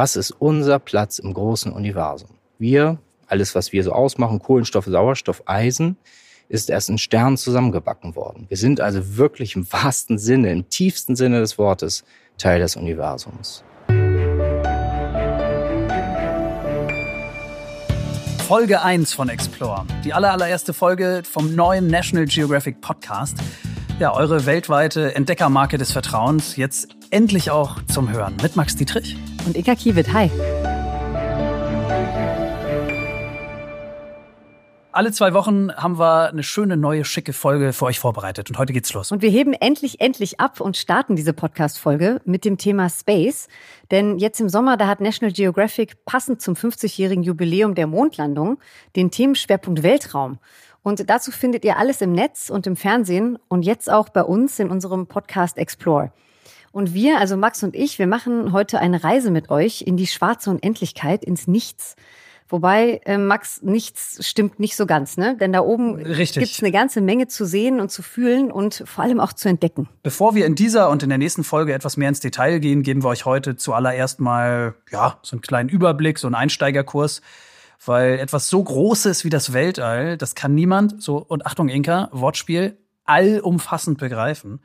Was ist unser Platz im großen Universum? Wir, alles, was wir so ausmachen, Kohlenstoff, Sauerstoff, Eisen, ist erst in Sternen zusammengebacken worden. Wir sind also wirklich im wahrsten Sinne, im tiefsten Sinne des Wortes Teil des Universums. Folge 1 von Explore. Die allererste Folge vom neuen National Geographic Podcast. Ja, eure weltweite Entdeckermarke des Vertrauens. Jetzt endlich auch zum Hören mit Max Dietrich. Und Ika Kiewit. Hi. Alle zwei Wochen haben wir eine schöne neue schicke Folge für euch vorbereitet und heute geht's los. Und wir heben endlich endlich ab und starten diese Podcast Folge mit dem Thema Space, denn jetzt im Sommer da hat National Geographic passend zum 50-jährigen Jubiläum der Mondlandung den Themenschwerpunkt Weltraum. Und dazu findet ihr alles im Netz und im Fernsehen und jetzt auch bei uns in unserem Podcast Explore. Und wir, also Max und ich, wir machen heute eine Reise mit euch in die schwarze Unendlichkeit, ins Nichts. Wobei, äh, Max, nichts stimmt nicht so ganz, ne? Denn da oben gibt es eine ganze Menge zu sehen und zu fühlen und vor allem auch zu entdecken. Bevor wir in dieser und in der nächsten Folge etwas mehr ins Detail gehen, geben wir euch heute zuallererst mal, ja, so einen kleinen Überblick, so einen Einsteigerkurs. Weil etwas so Großes wie das Weltall, das kann niemand, so, und Achtung, Inka, Wortspiel, allumfassend begreifen.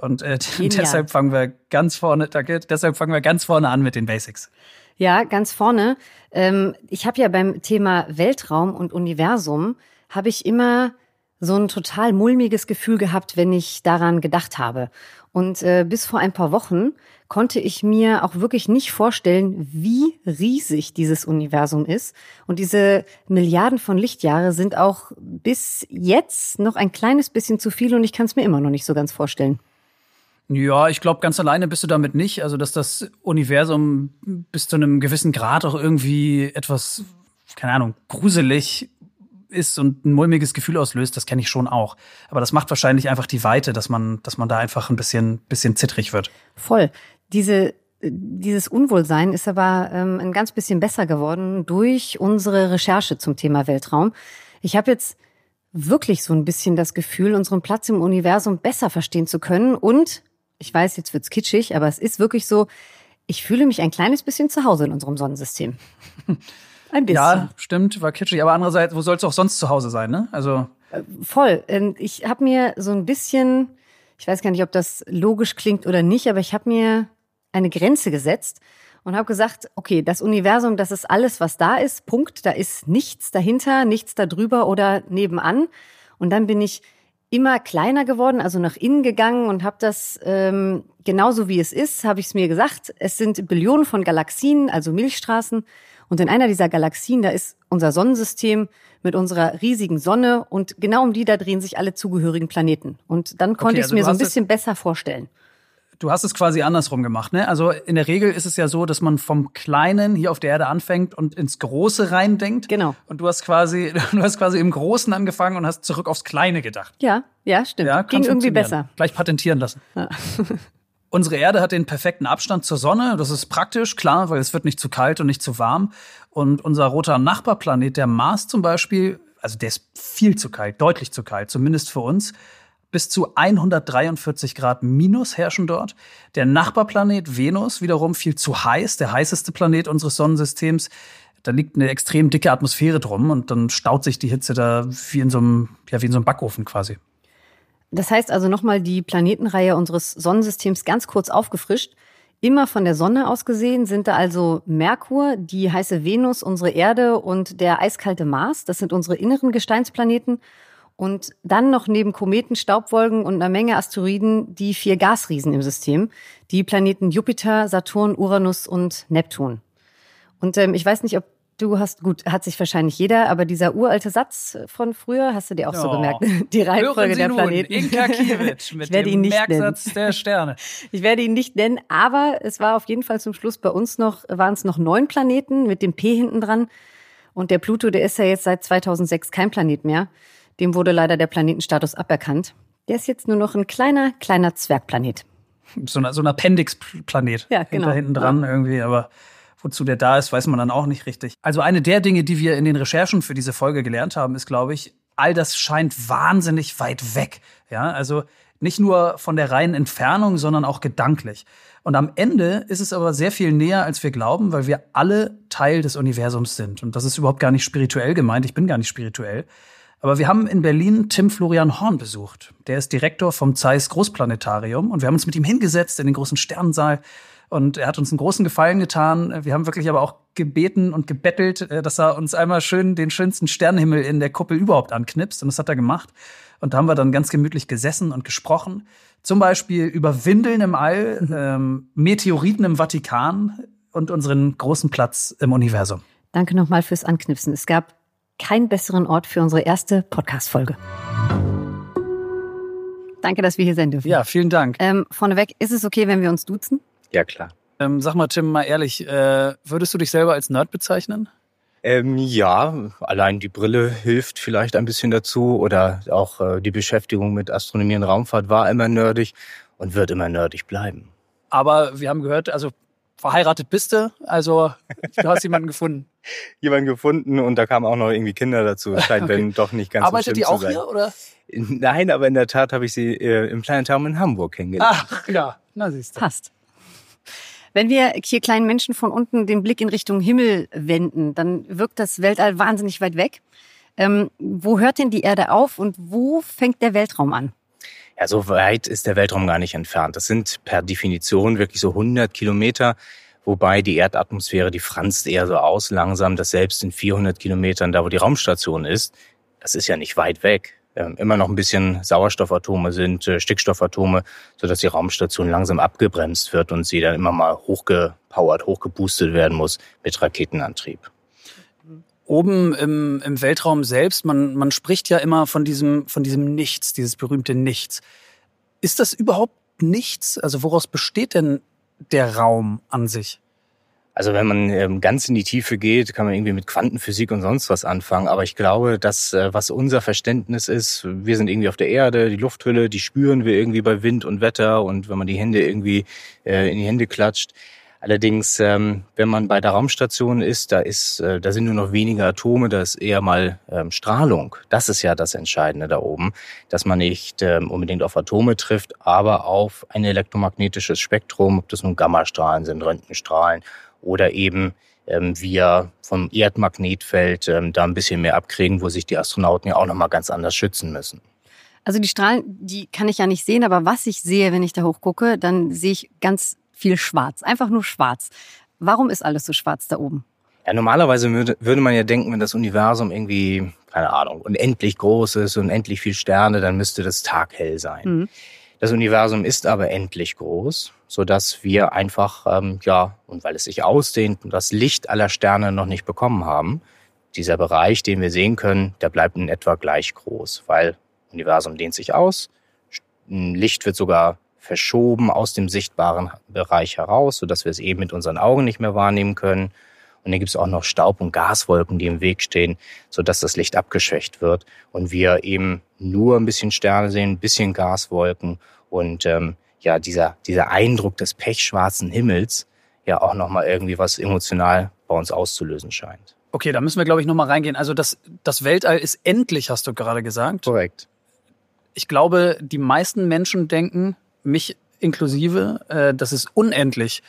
Und äh, deshalb fangen wir ganz vorne, danke, deshalb fangen wir ganz vorne an mit den Basics. Ja, ganz vorne. Ähm, ich habe ja beim Thema Weltraum und Universum habe ich immer so ein total mulmiges Gefühl gehabt, wenn ich daran gedacht habe. Und äh, bis vor ein paar Wochen konnte ich mir auch wirklich nicht vorstellen, wie riesig dieses Universum ist. Und diese Milliarden von Lichtjahre sind auch bis jetzt noch ein kleines bisschen zu viel und ich kann es mir immer noch nicht so ganz vorstellen. Ja, ich glaube, ganz alleine bist du damit nicht. Also, dass das Universum bis zu einem gewissen Grad auch irgendwie etwas, keine Ahnung, gruselig ist und ein mulmiges Gefühl auslöst, das kenne ich schon auch. Aber das macht wahrscheinlich einfach die Weite, dass man, dass man da einfach ein bisschen, bisschen zittrig wird. Voll. Diese dieses Unwohlsein ist aber ähm, ein ganz bisschen besser geworden durch unsere Recherche zum Thema Weltraum. Ich habe jetzt wirklich so ein bisschen das Gefühl, unseren Platz im Universum besser verstehen zu können und ich weiß, jetzt wird's kitschig, aber es ist wirklich so, ich fühle mich ein kleines bisschen zu Hause in unserem Sonnensystem. Ein bisschen. Ja, stimmt, war kitschig. Aber andererseits, wo sollst du auch sonst zu Hause sein, ne? Also. Äh, voll. Ich habe mir so ein bisschen, ich weiß gar nicht, ob das logisch klingt oder nicht, aber ich habe mir eine Grenze gesetzt und habe gesagt, okay, das Universum, das ist alles, was da ist. Punkt. Da ist nichts dahinter, nichts darüber oder nebenan. Und dann bin ich immer kleiner geworden, also nach innen gegangen und habe das ähm, genauso wie es ist, habe ich es mir gesagt. Es sind Billionen von Galaxien, also Milchstraßen. Und in einer dieser Galaxien, da ist unser Sonnensystem mit unserer riesigen Sonne und genau um die da drehen sich alle zugehörigen Planeten. Und dann konnte okay, also ich es mir so ein bisschen besser vorstellen. Du hast es quasi andersrum gemacht, ne? Also in der Regel ist es ja so, dass man vom Kleinen hier auf der Erde anfängt und ins Große reindenkt. Genau. Und du hast quasi, du hast quasi im Großen angefangen und hast zurück aufs Kleine gedacht. Ja, ja, stimmt. Ja, Ging irgendwie besser. Gleich patentieren lassen. Ja. Unsere Erde hat den perfekten Abstand zur Sonne. Das ist praktisch, klar, weil es wird nicht zu kalt und nicht zu warm. Und unser roter Nachbarplanet, der Mars zum Beispiel, also der ist viel zu kalt, deutlich zu kalt, zumindest für uns bis zu 143 Grad minus herrschen dort. Der Nachbarplanet Venus wiederum viel zu heiß, der heißeste Planet unseres Sonnensystems. Da liegt eine extrem dicke Atmosphäre drum und dann staut sich die Hitze da wie in so einem, ja, wie in so einem Backofen quasi. Das heißt also nochmal die Planetenreihe unseres Sonnensystems ganz kurz aufgefrischt. Immer von der Sonne aus gesehen sind da also Merkur, die heiße Venus, unsere Erde und der eiskalte Mars. Das sind unsere inneren Gesteinsplaneten. Und dann noch neben Kometen, Staubwolken und einer Menge Asteroiden die vier Gasriesen im System, die Planeten Jupiter, Saturn, Uranus und Neptun. Und ähm, ich weiß nicht, ob du hast, gut, hat sich wahrscheinlich jeder, aber dieser uralte Satz von früher, hast du dir auch oh. so gemerkt, die Reihenfolge der Planeten. Inka Kiewicz mit dem Merksatz nennen. der Sterne. Ich werde ihn nicht nennen, aber es war auf jeden Fall zum Schluss bei uns noch, waren es noch neun Planeten mit dem P hinten dran. Und der Pluto, der ist ja jetzt seit 2006 kein Planet mehr. Dem wurde leider der Planetenstatus aberkannt. Der ist jetzt nur noch ein kleiner, kleiner Zwergplanet. So, ein, so ein Appendix-Planet. Ja, genau. Da hinten dran ja. irgendwie, aber wozu der da ist, weiß man dann auch nicht richtig. Also eine der Dinge, die wir in den Recherchen für diese Folge gelernt haben, ist, glaube ich, all das scheint wahnsinnig weit weg. Ja, also Nicht nur von der reinen Entfernung, sondern auch gedanklich. Und am Ende ist es aber sehr viel näher, als wir glauben, weil wir alle Teil des Universums sind. Und das ist überhaupt gar nicht spirituell gemeint. Ich bin gar nicht spirituell. Aber wir haben in Berlin Tim Florian Horn besucht. Der ist Direktor vom Zeiss Großplanetarium. Und wir haben uns mit ihm hingesetzt in den großen Sternensaal. Und er hat uns einen großen Gefallen getan. Wir haben wirklich aber auch gebeten und gebettelt, äh, dass er uns einmal schön den schönsten Sternenhimmel in der Kuppel überhaupt anknipst. Und das hat er gemacht. Und da haben wir dann ganz gemütlich gesessen und gesprochen. Zum Beispiel über Windeln im All, ähm, Meteoriten im Vatikan und unseren großen Platz im Universum. Danke nochmal fürs Anknipsen. Es gab keinen besseren Ort für unsere erste Podcast-Folge. Danke, dass wir hier sein dürfen. Ja, vielen Dank. Ähm, vorneweg, ist es okay, wenn wir uns duzen? Ja, klar. Ähm, sag mal, Tim, mal ehrlich, äh, würdest du dich selber als Nerd bezeichnen? Ähm, ja, allein die Brille hilft vielleicht ein bisschen dazu oder auch äh, die Beschäftigung mit Astronomie und Raumfahrt war immer nerdig und wird immer nerdig bleiben. Aber wir haben gehört, also verheiratet bist du, also du hast jemanden gefunden. Jemanden gefunden und da kamen auch noch irgendwie Kinder dazu. Scheint okay. wenn doch nicht ganz Arbeitet so die auch sein. hier oder? Nein, aber in der Tat habe ich sie äh, im Planetarium in Hamburg kennengelernt. Ach ja, na siehst du. Passt. Wenn wir hier kleinen Menschen von unten den Blick in Richtung Himmel wenden, dann wirkt das Weltall wahnsinnig weit weg. Ähm, wo hört denn die Erde auf und wo fängt der Weltraum an? Ja, so weit ist der Weltraum gar nicht entfernt. Das sind per Definition wirklich so 100 Kilometer, wobei die Erdatmosphäre, die franzt eher so aus langsam, dass selbst in 400 Kilometern, da wo die Raumstation ist, das ist ja nicht weit weg ähm, immer noch ein bisschen Sauerstoffatome sind, äh, Stickstoffatome, sodass die Raumstation langsam abgebremst wird und sie dann immer mal hochgepowert, hochgeboostet werden muss mit Raketenantrieb. Oben im, im Weltraum selbst, man, man spricht ja immer von diesem, von diesem Nichts, dieses berühmte Nichts. Ist das überhaupt nichts? Also woraus besteht denn der Raum an sich? Also wenn man ähm, ganz in die Tiefe geht, kann man irgendwie mit Quantenphysik und sonst was anfangen. Aber ich glaube, dass äh, was unser Verständnis ist, wir sind irgendwie auf der Erde, die Lufthülle, die spüren wir irgendwie bei Wind und Wetter und wenn man die Hände irgendwie äh, in die Hände klatscht. Allerdings, ähm, wenn man bei der Raumstation ist, da ist, äh, da sind nur noch wenige Atome, da ist eher mal ähm, Strahlung. Das ist ja das Entscheidende da oben, dass man nicht ähm, unbedingt auf Atome trifft, aber auf ein elektromagnetisches Spektrum, ob das nun Gammastrahlen sind, Röntgenstrahlen oder eben ähm, wir vom Erdmagnetfeld ähm, da ein bisschen mehr abkriegen, wo sich die Astronauten ja auch nochmal ganz anders schützen müssen. Also die Strahlen, die kann ich ja nicht sehen, aber was ich sehe, wenn ich da hochgucke, dann sehe ich ganz viel schwarz. Einfach nur schwarz. Warum ist alles so schwarz da oben? Ja, normalerweise würde, würde man ja denken, wenn das Universum irgendwie, keine Ahnung, unendlich groß ist, unendlich viel Sterne, dann müsste das taghell sein. Mhm. Das Universum ist aber endlich groß, so dass wir einfach, ähm, ja, und weil es sich ausdehnt und das Licht aller Sterne noch nicht bekommen haben, dieser Bereich, den wir sehen können, der bleibt in etwa gleich groß, weil Universum dehnt sich aus, Licht wird sogar verschoben aus dem sichtbaren Bereich heraus, so dass wir es eben mit unseren Augen nicht mehr wahrnehmen können. Und dann gibt es auch noch Staub- und Gaswolken, die im Weg stehen, sodass das Licht abgeschwächt wird und wir eben nur ein bisschen Sterne sehen, ein bisschen Gaswolken und ähm, ja, dieser, dieser Eindruck des pechschwarzen Himmels ja auch nochmal irgendwie was emotional bei uns auszulösen scheint. Okay, da müssen wir, glaube ich, nochmal reingehen. Also das, das Weltall ist endlich, hast du gerade gesagt. Korrekt. Ich glaube, die meisten Menschen denken, mich inklusive, äh, das ist unendlich.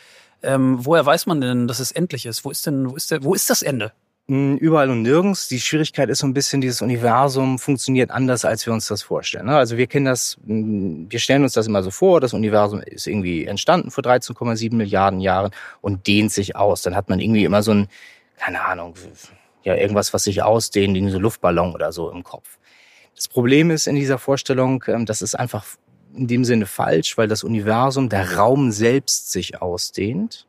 Ähm, woher weiß man denn, dass es endlich ist? Wo ist denn, wo ist der, wo ist das Ende? Hm, überall und nirgends. Die Schwierigkeit ist so ein bisschen, dieses Universum funktioniert anders, als wir uns das vorstellen. Ne? Also wir kennen das, hm, wir stellen uns das immer so vor, das Universum ist irgendwie entstanden vor 13,7 Milliarden Jahren und dehnt sich aus. Dann hat man irgendwie immer so ein, keine Ahnung, ja, irgendwas, was sich ausdehnt, irgendwie so Luftballon oder so im Kopf. Das Problem ist in dieser Vorstellung, ähm, das ist einfach in dem Sinne falsch, weil das Universum, der Raum selbst sich ausdehnt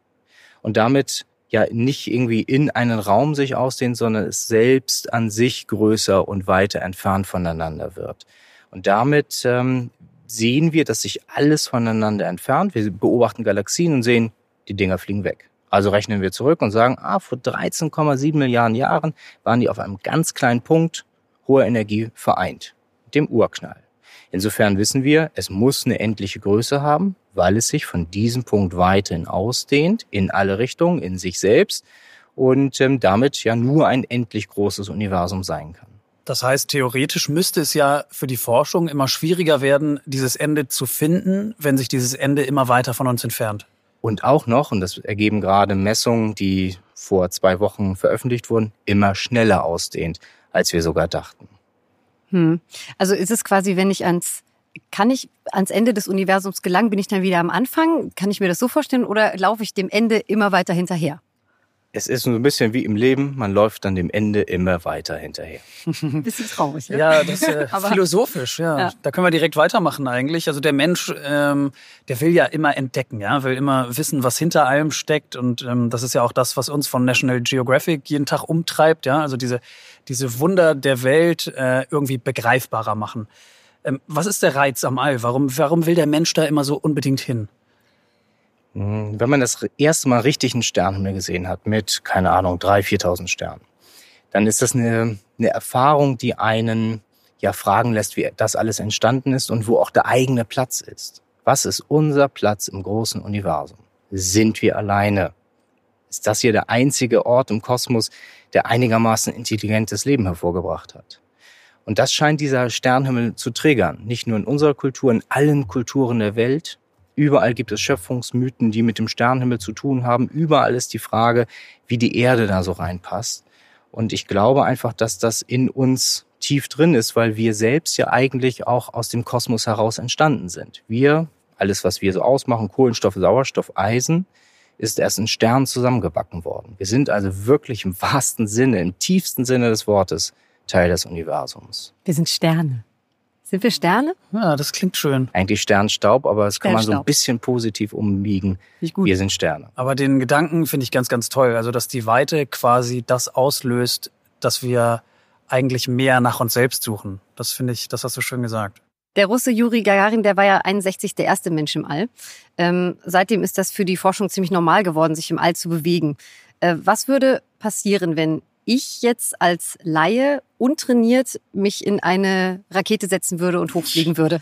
und damit ja nicht irgendwie in einen Raum sich ausdehnt, sondern es selbst an sich größer und weiter entfernt voneinander wird. Und damit ähm, sehen wir, dass sich alles voneinander entfernt. Wir beobachten Galaxien und sehen, die Dinger fliegen weg. Also rechnen wir zurück und sagen, ah, vor 13,7 Milliarden Jahren waren die auf einem ganz kleinen Punkt hoher Energie vereint, dem Urknall. Insofern wissen wir, es muss eine endliche Größe haben, weil es sich von diesem Punkt weiterhin ausdehnt, in alle Richtungen, in sich selbst und ähm, damit ja nur ein endlich großes Universum sein kann. Das heißt, theoretisch müsste es ja für die Forschung immer schwieriger werden, dieses Ende zu finden, wenn sich dieses Ende immer weiter von uns entfernt. Und auch noch, und das ergeben gerade Messungen, die vor zwei Wochen veröffentlicht wurden, immer schneller ausdehnt, als wir sogar dachten. Hm. Also ist es quasi, wenn ich ans kann ich ans Ende des Universums gelangen? Bin ich dann wieder am Anfang? Kann ich mir das so vorstellen? Oder laufe ich dem Ende immer weiter hinterher? Es ist so ein bisschen wie im Leben, man läuft dann dem Ende immer weiter hinterher. bisschen traurig, ja. Ja, das ist äh, philosophisch, ja. ja. Da können wir direkt weitermachen eigentlich. Also der Mensch, ähm, der will ja immer entdecken, ja, will immer wissen, was hinter allem steckt. Und ähm, das ist ja auch das, was uns von National Geographic jeden Tag umtreibt, ja. Also diese, diese Wunder der Welt äh, irgendwie begreifbarer machen. Ähm, was ist der Reiz am All? Warum, warum will der Mensch da immer so unbedingt hin? Hm, wenn man das erste Mal richtig einen Sternenhimmel gesehen hat, mit, keine Ahnung, 3.000, 4.000 Sternen, dann ist das eine, eine Erfahrung, die einen ja fragen lässt, wie das alles entstanden ist und wo auch der eigene Platz ist. Was ist unser Platz im großen Universum? Sind wir alleine? Ist das hier der einzige Ort im Kosmos, der einigermaßen intelligentes Leben hervorgebracht hat? Und das scheint dieser Sternhimmel zu triggern. Nicht nur in unserer Kultur, in allen Kulturen der Welt. Überall gibt es Schöpfungsmythen, die mit dem Sternhimmel zu tun haben. Überall ist die Frage, wie die Erde da so reinpasst. Und ich glaube einfach, dass das in uns tief drin ist, weil wir selbst ja eigentlich auch aus dem Kosmos heraus entstanden sind. Wir, alles, was wir so ausmachen, Kohlenstoff, Sauerstoff, Eisen, ist erst in Sternen zusammengebacken worden. Wir sind also wirklich im wahrsten Sinne, im tiefsten Sinne des Wortes Teil des Universums. Wir sind Sterne. Sind wir Sterne? Ja, das klingt schön. Eigentlich Sternstaub, aber das kann man so ein bisschen positiv umbiegen. Wir sind Sterne. Aber den Gedanken finde ich ganz, ganz toll. Also, dass die Weite quasi das auslöst, dass wir eigentlich mehr nach uns selbst suchen. Das finde ich, das hast du schön gesagt. Der Russe Juri Gagarin, der war ja 61 der erste Mensch im All. Ähm, seitdem ist das für die Forschung ziemlich normal geworden, sich im All zu bewegen. Äh, was würde passieren, wenn ich jetzt als Laie untrainiert mich in eine Rakete setzen würde und hochfliegen würde.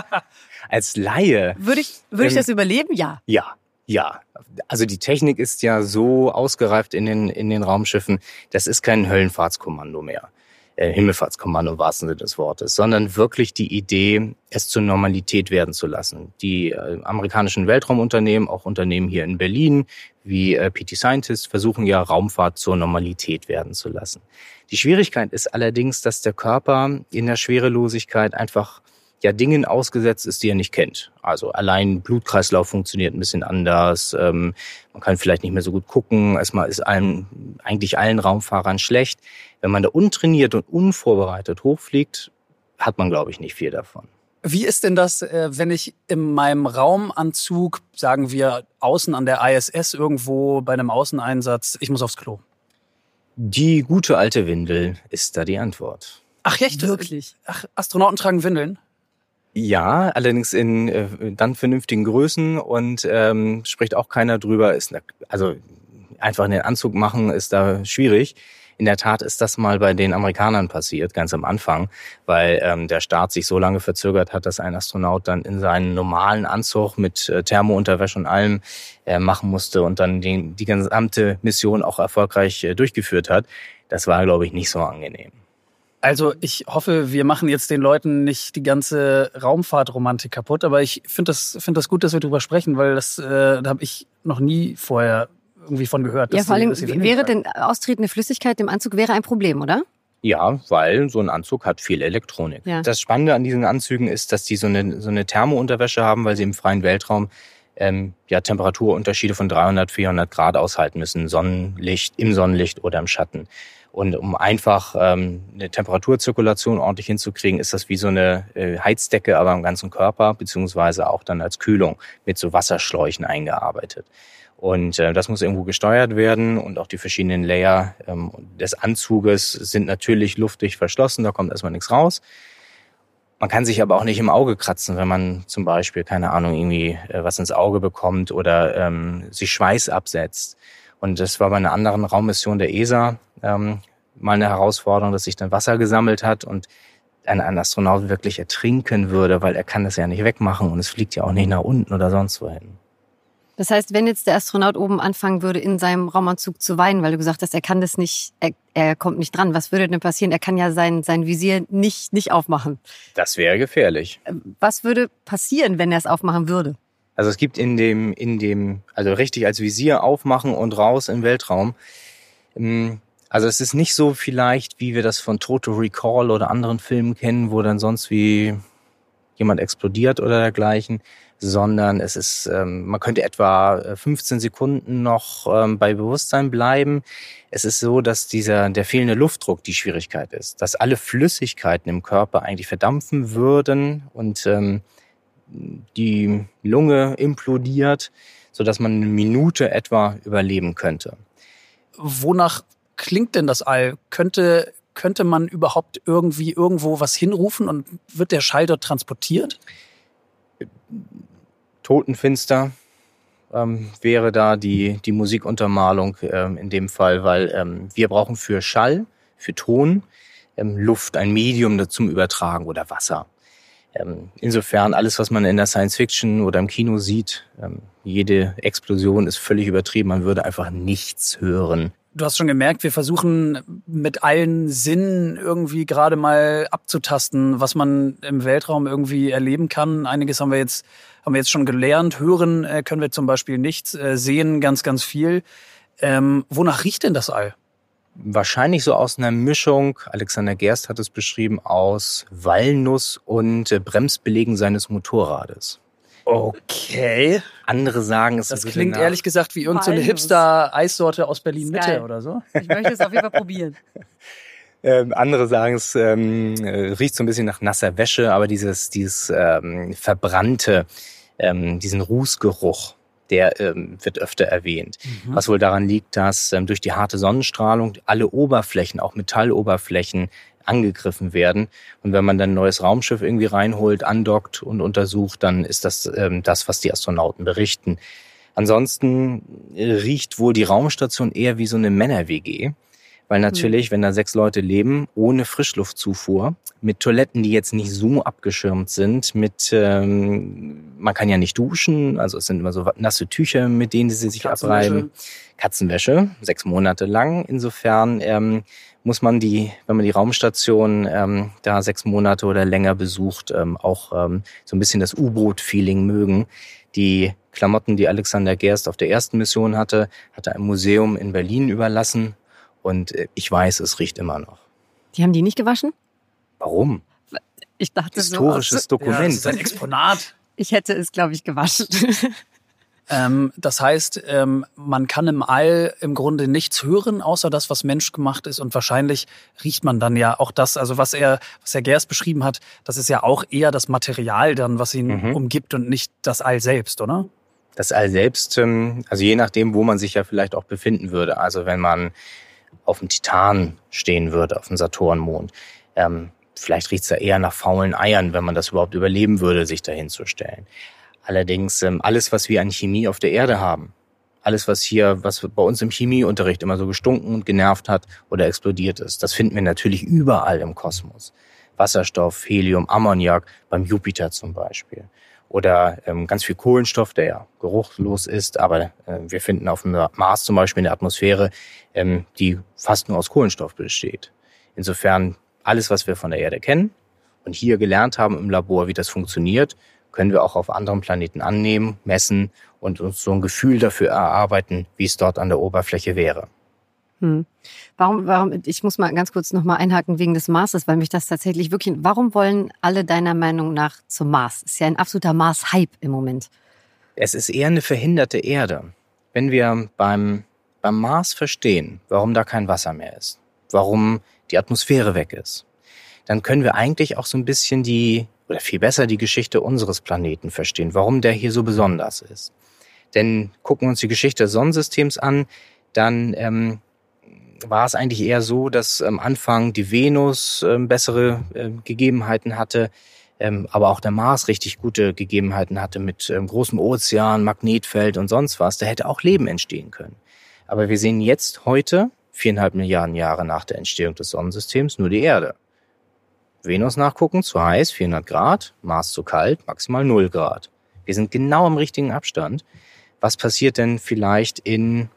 als Laie? Würde ich, würde ich ähm, das überleben? Ja. Ja. Ja, also die Technik ist ja so ausgereift in den, in den Raumschiffen, das ist kein Höllenfahrtskommando mehr Himmelfahrtskommando im wahrsten Sinne des Wortes, sondern wirklich die Idee, es zur Normalität werden zu lassen. Die äh, amerikanischen Weltraumunternehmen, auch Unternehmen hier in Berlin wie äh, PT Scientist, versuchen ja Raumfahrt zur Normalität werden zu lassen. Die Schwierigkeit ist allerdings, dass der Körper in der Schwerelosigkeit einfach ja Dingen ausgesetzt ist, die er nicht kennt. Also allein Blutkreislauf funktioniert ein bisschen anders. Ähm, man kann vielleicht nicht mehr so gut gucken. Erstmal ist allen, eigentlich allen Raumfahrern schlecht. Wenn man da untrainiert und unvorbereitet hochfliegt, hat man, glaube ich, nicht viel davon. Wie ist denn das, äh, wenn ich in meinem Raumanzug, sagen wir, außen an der ISS irgendwo bei einem Außeneinsatz, ich muss aufs Klo? Die gute alte Windel ist da die Antwort. Ach echt? Wirklich? Ach, Astronauten tragen Windeln? Ja, allerdings in äh, dann vernünftigen Größen und ähm, spricht auch keiner drüber. Ist ne, also einfach einen Anzug machen ist da schwierig. In der Tat ist das mal bei den Amerikanern passiert, ganz am Anfang, weil ähm, der Start sich so lange verzögert hat, dass ein Astronaut dann in seinen normalen Anzug mit äh, Thermounterwäsche und allem äh, machen musste und dann die, die gesamte Mission auch erfolgreich äh, durchgeführt hat. Das war, glaube ich, nicht so angenehm. Also ich hoffe, wir machen jetzt den Leuten nicht die ganze Raumfahrtromantik kaputt, aber ich finde das, finde das gut, dass wir drüber sprechen, weil das äh, da habe ich noch nie vorher irgendwie von gehört. Ja, vor allem wäre denn austretende Flüssigkeit im Anzug wäre ein Problem, oder? Ja, weil so ein Anzug hat viel Elektronik. Ja. Das Spannende an diesen Anzügen ist, dass die so eine, so eine Thermounterwäsche haben, weil sie im freien Weltraum ähm, ja, Temperaturunterschiede von 300, 400 Grad aushalten müssen. Sonnenlicht, im Sonnenlicht oder im Schatten. Und um einfach ähm, eine Temperaturzirkulation ordentlich hinzukriegen, ist das wie so eine äh, Heizdecke, aber im ganzen Körper, beziehungsweise auch dann als Kühlung mit so Wasserschläuchen eingearbeitet. Und äh, das muss irgendwo gesteuert werden und auch die verschiedenen Layer ähm, des Anzuges sind natürlich luftig verschlossen, da kommt erstmal nichts raus. Man kann sich aber auch nicht im Auge kratzen, wenn man zum Beispiel, keine Ahnung, irgendwie äh, was ins Auge bekommt oder ähm, sich Schweiß absetzt. Und das war bei einer anderen Raummission der ESA ähm, mal eine Herausforderung, dass sich dann Wasser gesammelt hat und ein, ein Astronaut wirklich ertrinken würde, weil er kann das ja nicht wegmachen und es fliegt ja auch nicht nach unten oder sonst wohin. Das heißt, wenn jetzt der Astronaut oben anfangen würde, in seinem Raumanzug zu weinen, weil du gesagt hast, er kann das nicht, er, er kommt nicht dran, was würde denn passieren? Er kann ja sein, sein Visier nicht, nicht aufmachen. Das wäre gefährlich. Was würde passieren, wenn er es aufmachen würde? Also es gibt in dem, in dem, also richtig als Visier aufmachen und raus im Weltraum. Ähm, also es ist nicht so vielleicht, wie wir das von Total Recall oder anderen Filmen kennen, wo dann sonst wie jemand explodiert oder dergleichen, sondern es ist, ähm, man könnte etwa 15 Sekunden noch ähm, bei Bewusstsein bleiben. Es ist so, dass dieser der fehlende Luftdruck die Schwierigkeit ist, dass alle Flüssigkeiten im Körper eigentlich verdampfen würden und die Lunge implodiert, so dass man eine Minute etwa überleben könnte. Wonach klingt denn das All? Könnte, könnte man überhaupt irgendwie irgendwo was hinrufen und wird der Schall dort transportiert? Totenfinster ähm, wäre da die, die Musikuntermalung ähm, in dem Fall, weil ähm, wir brauchen für Schall, für Ton, ähm, Luft, ein Medium zum Übertragen oder Wasser. Ähm, insofern alles, was man in der Science Fiction oder im Kino sieht, ähm, jede Explosion ist völlig übertrieben. Man würde einfach nichts hören. Du hast schon gemerkt, wir versuchen mit allen Sinnen irgendwie gerade mal abzutasten, was man im Weltraum irgendwie erleben kann. Einiges haben wir jetzt, haben wir jetzt schon gelernt. Hören äh, können wir zum Beispiel nichts, äh, sehen ganz, ganz viel. Ähm, wonach riecht denn das All? Wahrscheinlich so aus einer Mischung, Alexander Gerst hat es beschrieben, aus Walnuss und äh, Bremsbelegen seines Motorrades. Okay. Andere sagen es. Das klingt ehrlich gesagt wie irgendeine so Hipster-Eissorte aus Berlin-Mitte oder so. Ich möchte es auf jeden Fall probieren. Ähm, andere sagen es ähm, äh, riecht so ein bisschen nach nasser Wäsche, aber dieses dieses ähm, verbrannte, ähm, diesen Rußgeruch, der ähm, wird öfter erwähnt. Mhm. Was wohl daran liegt, dass ähm, durch die harte Sonnenstrahlung alle Oberflächen, auch Metalloberflächen, angegriffen werden. Und wenn man dann ein neues Raumschiff irgendwie reinholt, andockt und untersucht, dann ist das ähm, das, was die Astronauten berichten. Ansonsten riecht wohl die Raumstation eher wie so eine Männer-WG. Weil hm. natürlich, wenn da sechs Leute leben, ohne Frischluftzufuhr, mit Toiletten, die jetzt nicht so abgeschirmt sind, mit ähm, man kann ja nicht duschen, also es sind immer so nasse Tücher, mit denen sie sich Katzenwäsche. abreiben. Katzenwäsche, sechs Monate lang. Insofern ähm, muss man die, wenn man die Raumstation ähm, da sechs Monate oder länger besucht, ähm, auch ähm, so ein bisschen das U-Boot-Feeling mögen. Die Klamotten, die Alexander Gerst auf der ersten Mission hatte, hat er einem Museum in Berlin überlassen. Und äh, ich weiß, es riecht immer noch. Die haben die nicht gewaschen? Warum? Ich dachte Historisches so, Dokument. Ja, das ist ein Exponat. Ich hätte es, glaube ich, gewaschen. Ähm, das heißt, ähm, man kann im All im Grunde nichts hören, außer das, was menschgemacht ist. Und wahrscheinlich riecht man dann ja auch das, also was er, was Herr Gers beschrieben hat, das ist ja auch eher das Material dann, was ihn mhm. umgibt und nicht das All selbst, oder? Das All selbst, ähm, also je nachdem, wo man sich ja vielleicht auch befinden würde. Also wenn man auf dem Titan stehen würde, auf dem Saturnmond, ähm, vielleicht riecht's da eher nach faulen Eiern, wenn man das überhaupt überleben würde, sich dahin zu stellen. Allerdings ähm, alles, was wir an Chemie auf der Erde haben, alles, was hier, was bei uns im Chemieunterricht immer so gestunken und genervt hat oder explodiert ist, das finden wir natürlich überall im Kosmos. Wasserstoff, Helium, Ammoniak, beim Jupiter zum Beispiel. Oder ähm, ganz viel Kohlenstoff, der ja geruchlos ist, aber äh, wir finden auf dem Mars zum Beispiel eine Atmosphäre, ähm, die fast nur aus Kohlenstoff besteht. Insofern alles, was wir von der Erde kennen und hier gelernt haben im Labor, wie das funktioniert, können wir auch auf anderen Planeten annehmen, messen und uns so ein Gefühl dafür erarbeiten, wie es dort an der Oberfläche wäre. Hm. Warum, warum, ich muss mal ganz kurz nochmal einhaken wegen des Marses, weil mich das tatsächlich wirklich, warum wollen alle deiner Meinung nach zum Mars? Ist ja ein absoluter Mars-Hype im Moment. Es ist eher eine verhinderte Erde. Wenn wir beim, beim Mars verstehen, warum da kein Wasser mehr ist, warum die Atmosphäre weg ist, dann können wir eigentlich auch so ein bisschen die, oder viel besser die Geschichte unseres Planeten verstehen, warum der hier so besonders ist. Denn gucken wir uns die Geschichte des Sonnensystems an, dann ähm, war es eigentlich eher so, dass am Anfang die Venus ähm, bessere äh, Gegebenheiten hatte, ähm, aber auch der Mars richtig gute Gegebenheiten hatte mit ähm, großem Ozean, Magnetfeld und sonst was. Da hätte auch Leben entstehen können. Aber wir sehen jetzt heute, viereinhalb Milliarden Jahre nach der Entstehung des Sonnensystems, nur die Erde. Venus nachgucken, zu heiß, 400 Grad, Mars zu kalt, maximal 0 Grad. Wir sind genau im richtigen Abstand, was passiert denn vielleicht in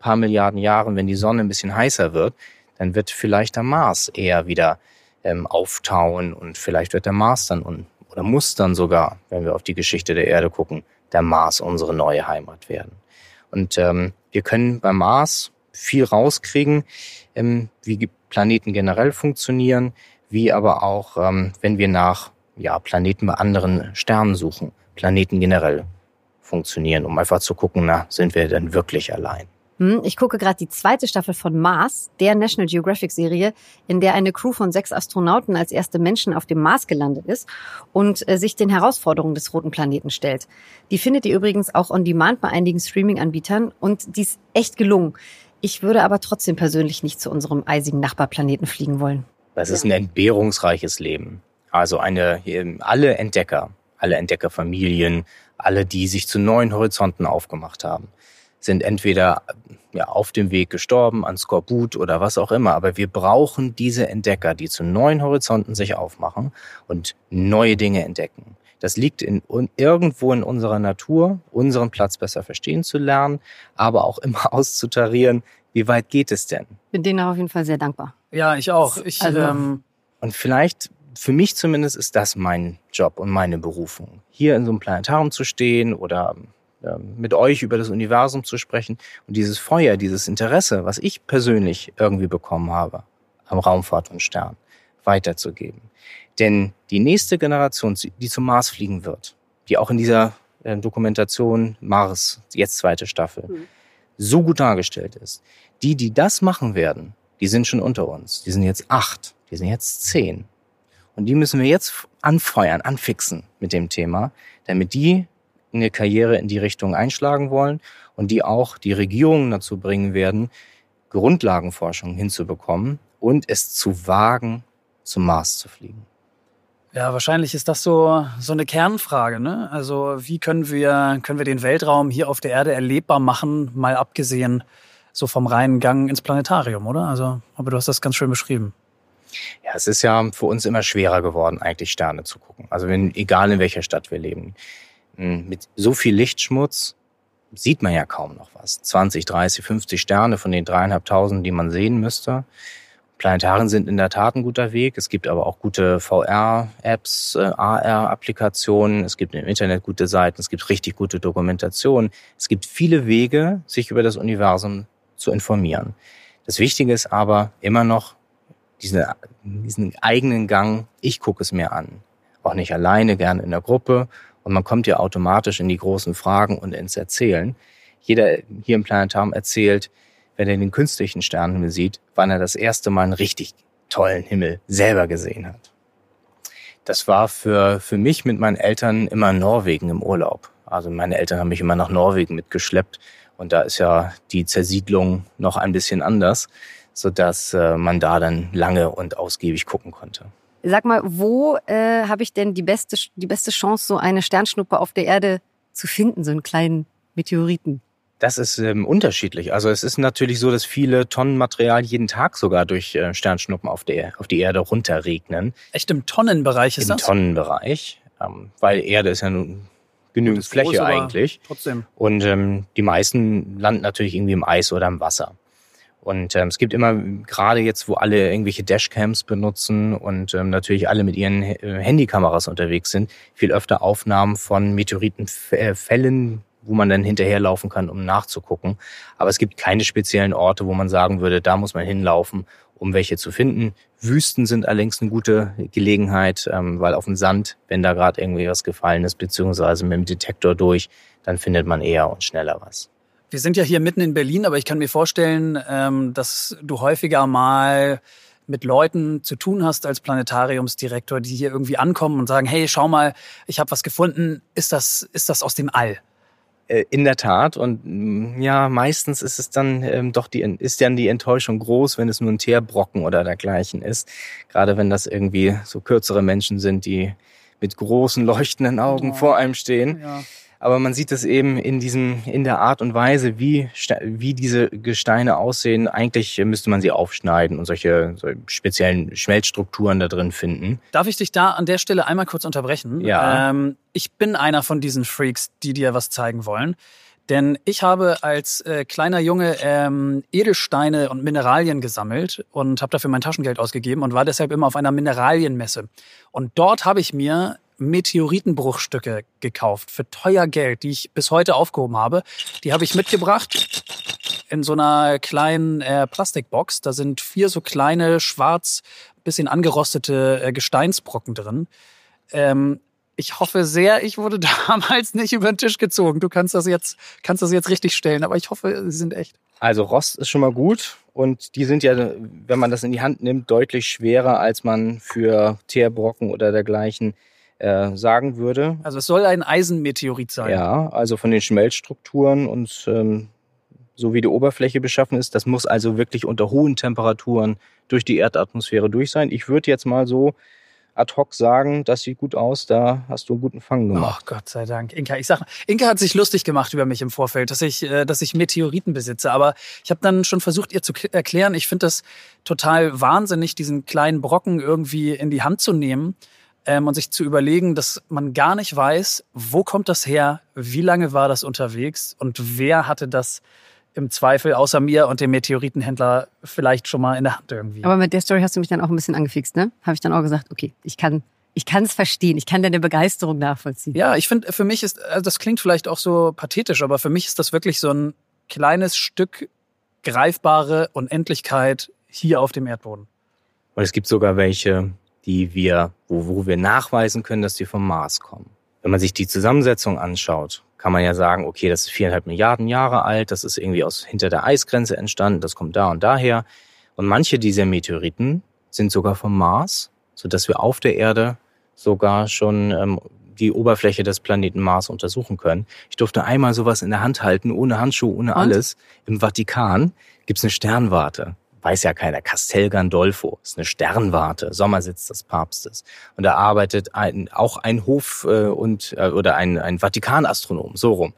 paar Milliarden Jahren, wenn die Sonne ein bisschen heißer wird, dann wird vielleicht der Mars eher wieder ähm, auftauen und vielleicht wird der Mars dann un oder muss dann sogar, wenn wir auf die Geschichte der Erde gucken, der Mars unsere neue Heimat werden. Und ähm, wir können beim Mars viel rauskriegen, ähm, wie Planeten generell funktionieren, wie aber auch, ähm, wenn wir nach ja, Planeten bei anderen Sternen suchen, Planeten generell funktionieren, um einfach zu gucken, na, sind wir denn wirklich allein? Hm, ich gucke gerade die zweite Staffel von Mars, der National Geographic Serie, in der eine Crew von sechs Astronauten als erste Menschen auf dem Mars gelandet ist und äh, sich den Herausforderungen des roten Planeten stellt. Die findet ihr übrigens auch on demand bei einigen Streaming-Anbietern und die ist echt gelungen. Ich würde aber trotzdem persönlich nicht zu unserem eisigen Nachbarplaneten fliegen wollen. Das ist ein entbehrungsreiches Leben. Also eine, alle Entdecker, alle Entdeckerfamilien, alle, die sich zu neuen Horizonten aufgemacht haben sind entweder ja, auf dem Weg gestorben, an Skorbut oder was auch immer. Aber wir brauchen diese Entdecker, die zu neuen Horizonten sich aufmachen und neue Dinge entdecken. Das liegt in, irgendwo in unserer Natur, unseren Platz besser verstehen zu lernen, aber auch immer auszutarieren, wie weit geht es denn? Bin denen auf jeden Fall sehr dankbar. Ja, ich auch. Ich, also, ähm und vielleicht, für mich zumindest, ist das mein Job und meine Berufung. Hier in so einem Planetarium zu stehen oder mit euch über das Universum zu sprechen und dieses Feuer, dieses Interesse, was ich persönlich irgendwie bekommen habe am Raumfahrt und Stern, weiterzugeben. Denn die nächste Generation, die zum Mars fliegen wird, die auch in dieser äh, Dokumentation Mars, jetzt zweite Staffel, mhm. so gut dargestellt ist, die, die das machen werden, die sind schon unter uns. Die sind jetzt acht, die sind jetzt zehn. Und die müssen wir jetzt anfeuern, anfixen mit dem Thema, damit die eine Karriere in die Richtung einschlagen wollen und die auch die Regierungen dazu bringen werden, Grundlagenforschung hinzubekommen und es zu wagen, zum Mars zu fliegen. Ja, wahrscheinlich ist das so, so eine Kernfrage. Ne? Also wie können wir, können wir den Weltraum hier auf der Erde erlebbar machen, mal abgesehen so vom reinen Gang ins Planetarium, oder? Also, aber du hast das ganz schön beschrieben. Ja, es ist ja für uns immer schwerer geworden, eigentlich Sterne zu gucken. Also wenn, egal in welcher Stadt wir leben. Hm, mit so viel Lichtschmutz sieht man ja kaum noch was. 20, 30, 50 Sterne von den dreieinhalbtausend, die man sehen müsste. Planetarien sind in der Tat ein guter Weg. Es gibt aber auch gute VR-Apps, äh, AR-Applikationen. Es gibt im Internet gute Seiten. Es gibt richtig gute Dokumentation. Es gibt viele Wege, sich über das Universum zu informieren. Das Wichtige ist aber immer noch diesen, diesen eigenen Gang. Ich gucke es mir an. Auch nicht alleine, gerne in der Gruppe und man kommt ja automatisch in die großen Fragen und ins Erzählen. Jeder hier im Planetarium erzählt, wenn er den künstlichen Sternenhimmel sieht, wann er das erste Mal einen richtig tollen Himmel selber gesehen hat. Das war für, für mich mit meinen Eltern immer Norwegen im Urlaub. Also meine Eltern haben mich immer nach Norwegen mitgeschleppt und da ist ja die Zersiedlung noch ein bisschen anders, sodass äh, man da dann lange und ausgiebig gucken konnte. Sag mal, wo äh, habe ich denn die beste, die beste Chance, so eine Sternschnuppe auf der Erde zu finden, so einen kleinen Meteoriten? Das ist ähm, unterschiedlich. Also es ist natürlich so, dass viele Tonnen Material jeden Tag sogar durch äh, Sternschnuppen auf, der, auf die Erde runterregnen. Echt im Tonnenbereich ist Im das? Im Tonnenbereich, ähm, weil Erde ist ja nun genügend Fläche groß, eigentlich. Trotzdem. Und ähm, die meisten landen natürlich irgendwie im Eis oder im Wasser. Und ähm, es gibt immer, gerade jetzt, wo alle irgendwelche Dashcams benutzen und ähm, natürlich alle mit ihren äh, Handykameras unterwegs sind, viel öfter Aufnahmen von Meteoritenfällen, wo man dann hinterherlaufen kann, um nachzugucken. Aber es gibt keine speziellen Orte, wo man sagen würde, da muss man hinlaufen, um welche zu finden. Wüsten sind allerdings eine gute Gelegenheit, ähm, weil auf dem Sand, wenn da gerade irgendwie was gefallen ist, beziehungsweise mit dem Detektor durch, dann findet man eher und schneller was. Wir sind ja hier mitten in Berlin, aber ich kann mir vorstellen, ähm, dass du häufiger mal mit Leuten zu tun hast als Planetariumsdirektor, die hier irgendwie ankommen und sagen, hey, schau mal, ich habe was gefunden. Ist das, ist das aus dem All? Äh, in der Tat. Und mm, ja, meistens ist es dann ähm, doch die, ist dann die Enttäuschung groß, wenn es nur ein Teerbrocken oder dergleichen ist. Gerade wenn das irgendwie so kürzere Menschen sind, die mit großen leuchtenden Augen oh. vor einem stehen. Ja aber man sieht es eben in diesem, in der Art und Weise, wie, wie diese Gesteine aussehen. Eigentlich müsste man sie aufschneiden und solche, solche speziellen Schmelzstrukturen da drin finden. Darf ich dich da an der Stelle einmal kurz unterbrechen? Ja. Ähm, ich bin einer von diesen Freaks, die dir was zeigen wollen. Denn ich habe als äh, kleiner Junge ähm, Edelsteine und Mineralien gesammelt und habe dafür mein Taschengeld ausgegeben und war deshalb immer auf einer Mineralienmesse. Und dort habe ich mir Meteoritenbruchstücke gekauft für teuer Geld, die ich bis heute aufgehoben habe. Die habe ich mitgebracht in so einer kleinen äh, Plastikbox. Da sind vier so kleine, schwarz, bisschen angerostete äh, Gesteinsbrocken drin. Ähm, ich hoffe sehr, ich wurde damals nicht über den Tisch gezogen. Du kannst das jetzt, kannst das jetzt richtig stellen, aber ich hoffe, sie sind echt. Also Rost ist schon mal gut und die sind ja, wenn man das in die Hand nimmt, deutlich schwerer, als man für Teerbrocken oder dergleichen äh, sagen würde. Also es soll ein Eisenmeteorit sein. Ja, also von den Schmelzstrukturen und ähm, so wie die Oberfläche beschaffen ist, das muss also wirklich unter hohen Temperaturen durch die Erdatmosphäre durch sein. Ich würde jetzt mal so ad hoc sagen, das sieht gut aus, da hast du einen guten Fang gemacht. Oh Gott sei Dank. Inka, ich sag, Inka hat sich lustig gemacht über mich im Vorfeld, dass ich, äh, dass ich Meteoriten besitze. Aber ich habe dann schon versucht, ihr zu erklären, ich finde das total wahnsinnig, diesen kleinen Brocken irgendwie in die Hand zu nehmen ähm, und sich zu überlegen, dass man gar nicht weiß, wo kommt das her, wie lange war das unterwegs und wer hatte das im Zweifel außer mir und dem Meteoritenhändler vielleicht schon mal in der Hand irgendwie. Aber mit der Story hast du mich dann auch ein bisschen angefixt, ne? Habe ich dann auch gesagt, okay, ich kann ich kann es verstehen, ich kann deine Begeisterung nachvollziehen. Ja, ich finde, für mich ist, also das klingt vielleicht auch so pathetisch, aber für mich ist das wirklich so ein kleines Stück greifbare Unendlichkeit hier auf dem Erdboden. Und es gibt sogar welche, die wir, wo, wo wir nachweisen können, dass die vom Mars kommen. Wenn man sich die Zusammensetzung anschaut, kann man ja sagen, okay, das ist viereinhalb Milliarden Jahre alt, das ist irgendwie aus hinter der Eisgrenze entstanden, das kommt da und daher. Und manche dieser Meteoriten sind sogar vom Mars, so dass wir auf der Erde sogar schon ähm, die Oberfläche des Planeten Mars untersuchen können. Ich durfte einmal sowas in der Hand halten, ohne Handschuhe, ohne alles. Und? Im Vatikan gibt's eine Sternwarte weiß ja keiner, Castel Gandolfo ist eine Sternwarte, Sommersitz des Papstes. Und da arbeitet ein, auch ein Hof äh, und äh, oder ein, ein Vatikanastronom, so rum.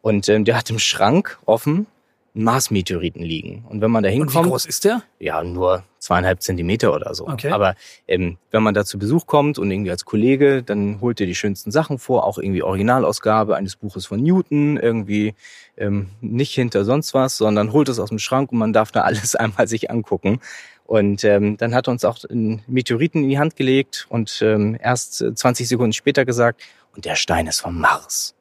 Und ähm, der hat im Schrank offen Mars-Meteoriten liegen. Und wenn man da hinkommt. Wie groß ist der? Ja, nur zweieinhalb Zentimeter oder so. Okay. Aber ähm, wenn man da zu Besuch kommt und irgendwie als Kollege, dann holt er die schönsten Sachen vor, auch irgendwie Originalausgabe eines Buches von Newton, irgendwie ähm, nicht hinter sonst was, sondern holt es aus dem Schrank und man darf da alles einmal sich angucken. Und ähm, dann hat er uns auch einen Meteoriten in die Hand gelegt und ähm, erst 20 Sekunden später gesagt, und der Stein ist vom Mars.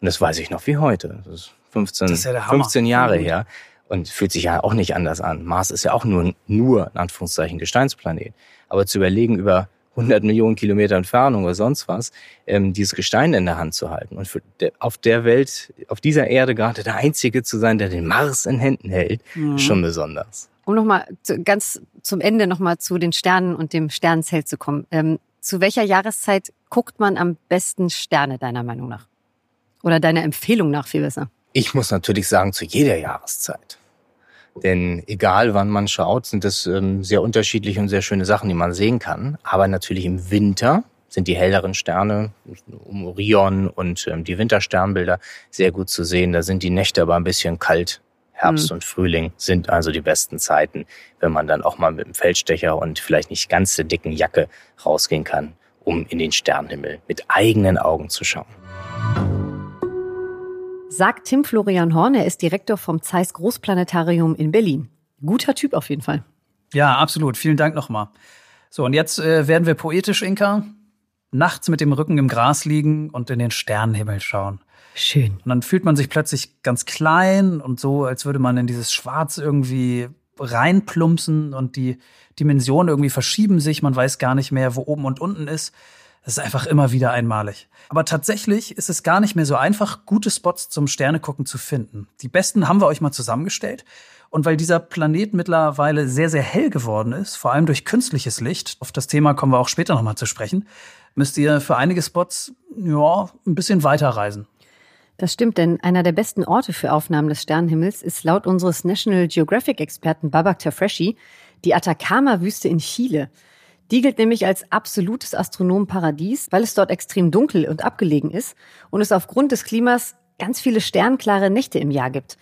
Und das weiß ich noch wie heute. Das ist 15, das ist ja 15 Jahre mhm. her und fühlt sich ja auch nicht anders an. Mars ist ja auch nur, nur in Anführungszeichen Gesteinsplanet. Aber zu überlegen, über 100 Millionen Kilometer Entfernung oder sonst was, ähm, dieses Gestein in der Hand zu halten und für de, auf der Welt, auf dieser Erde gerade der Einzige zu sein, der den Mars in Händen hält, mhm. schon besonders. Um nochmal ganz zum Ende nochmal zu den Sternen und dem Sternenzelt zu kommen. Ähm, zu welcher Jahreszeit guckt man am besten Sterne, deiner Meinung nach? Oder deiner Empfehlung nach viel besser? Ich muss natürlich sagen, zu jeder Jahreszeit. Denn egal wann man schaut, sind das ähm, sehr unterschiedliche und sehr schöne Sachen, die man sehen kann. Aber natürlich im Winter sind die helleren Sterne um Orion und ähm, die Wintersternbilder sehr gut zu sehen. Da sind die Nächte aber ein bisschen kalt. Herbst mhm. und Frühling sind also die besten Zeiten, wenn man dann auch mal mit dem Feldstecher und vielleicht nicht ganz der dicken Jacke rausgehen kann, um in den Sternenhimmel mit eigenen Augen zu schauen. Sagt Tim Florian Horn, er ist Direktor vom Zeiss Großplanetarium in Berlin. Guter Typ auf jeden Fall. Ja, absolut. Vielen Dank nochmal. So, und jetzt äh, werden wir poetisch, Inka. Nachts mit dem Rücken im Gras liegen und in den Sternenhimmel schauen. Schön. Und dann fühlt man sich plötzlich ganz klein und so, als würde man in dieses Schwarz irgendwie reinplumpsen und die Dimensionen irgendwie verschieben sich. Man weiß gar nicht mehr, wo oben und unten ist. Das ist einfach immer wieder einmalig. Aber tatsächlich ist es gar nicht mehr so einfach, gute Spots zum Sternegucken zu finden. Die besten haben wir euch mal zusammengestellt. Und weil dieser Planet mittlerweile sehr, sehr hell geworden ist, vor allem durch künstliches Licht, auf das Thema kommen wir auch später nochmal zu sprechen, müsst ihr für einige Spots, ja, ein bisschen weiterreisen. Das stimmt, denn einer der besten Orte für Aufnahmen des Sternenhimmels ist laut unseres National Geographic-Experten Babak Tafreshi die Atacama-Wüste in Chile. Die gilt nämlich als absolutes Astronomenparadies, weil es dort extrem dunkel und abgelegen ist und es aufgrund des Klimas ganz viele sternklare Nächte im Jahr gibt.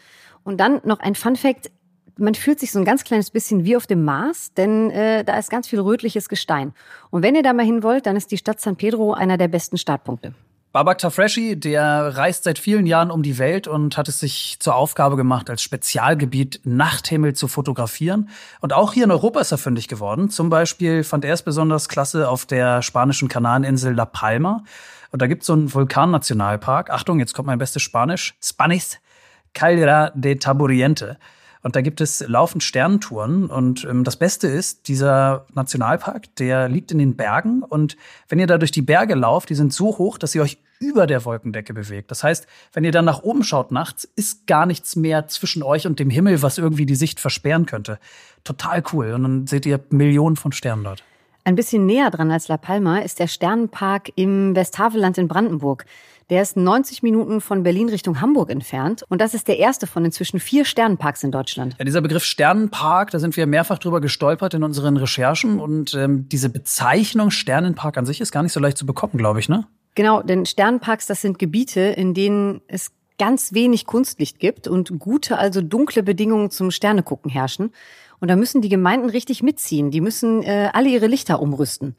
Und dann noch ein Fun Fact. Man fühlt sich so ein ganz kleines bisschen wie auf dem Mars, denn äh, da ist ganz viel rötliches Gestein. Und wenn ihr da mal hin wollt, dann ist die Stadt San Pedro einer der besten Startpunkte. Babak Tafreshi, der reist seit vielen Jahren um die Welt und hat es sich zur Aufgabe gemacht, als Spezialgebiet Nachthimmel zu fotografieren. Und auch hier in Europa ist er fündig geworden. Zum Beispiel fand er es besonders klasse auf der spanischen Kanareninsel La Palma. Und da gibt es so einen Vulkannationalpark. Achtung, jetzt kommt mein bestes Spanisch. Spanish Caldera de Taburiente. Und da gibt es laufend Sternentouren. Und ähm, das Beste ist, dieser Nationalpark, der liegt in den Bergen. Und wenn ihr da durch die Berge lauft, die sind so hoch, dass ihr euch über der Wolkendecke bewegt. Das heißt, wenn ihr dann nach oben schaut nachts, ist gar nichts mehr zwischen euch und dem Himmel, was irgendwie die Sicht versperren könnte. Total cool. Und dann seht ihr Millionen von Sternen dort. Ein bisschen näher dran als La Palma ist der Sternenpark im Westhaveland in Brandenburg. Der ist 90 Minuten von Berlin Richtung Hamburg entfernt. Und das ist der erste von inzwischen vier Sternenparks in Deutschland. Ja, dieser Begriff Sternenpark, da sind wir mehrfach drüber gestolpert in unseren Recherchen. Und ähm, diese Bezeichnung Sternenpark an sich ist gar nicht so leicht zu bekommen, glaube ich, ne? Genau, denn Sternenparks, das sind Gebiete, in denen es ganz wenig Kunstlicht gibt und gute, also dunkle Bedingungen zum Sternegucken herrschen. Und da müssen die Gemeinden richtig mitziehen. Die müssen äh, alle ihre Lichter umrüsten.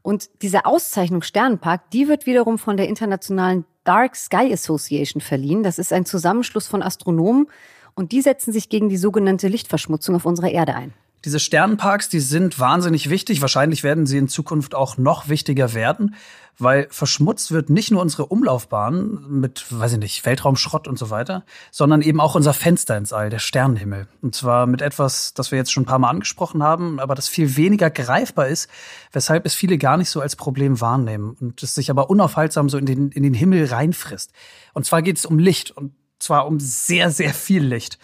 Und diese Auszeichnung Sternenpark, die wird wiederum von der internationalen Dark Sky Association verliehen. Das ist ein Zusammenschluss von Astronomen und die setzen sich gegen die sogenannte Lichtverschmutzung auf unserer Erde ein. Diese Sternenparks, die sind wahnsinnig wichtig. Wahrscheinlich werden sie in Zukunft auch noch wichtiger werden, weil verschmutzt wird nicht nur unsere Umlaufbahn mit, weiß ich nicht, Weltraumschrott und so weiter, sondern eben auch unser Fenster ins All, der Sternenhimmel. Und zwar mit etwas, das wir jetzt schon ein paar Mal angesprochen haben, aber das viel weniger greifbar ist, weshalb es viele gar nicht so als Problem wahrnehmen und es sich aber unaufhaltsam so in den, in den Himmel reinfrisst. Und zwar geht es um Licht und zwar um sehr, sehr viel Licht.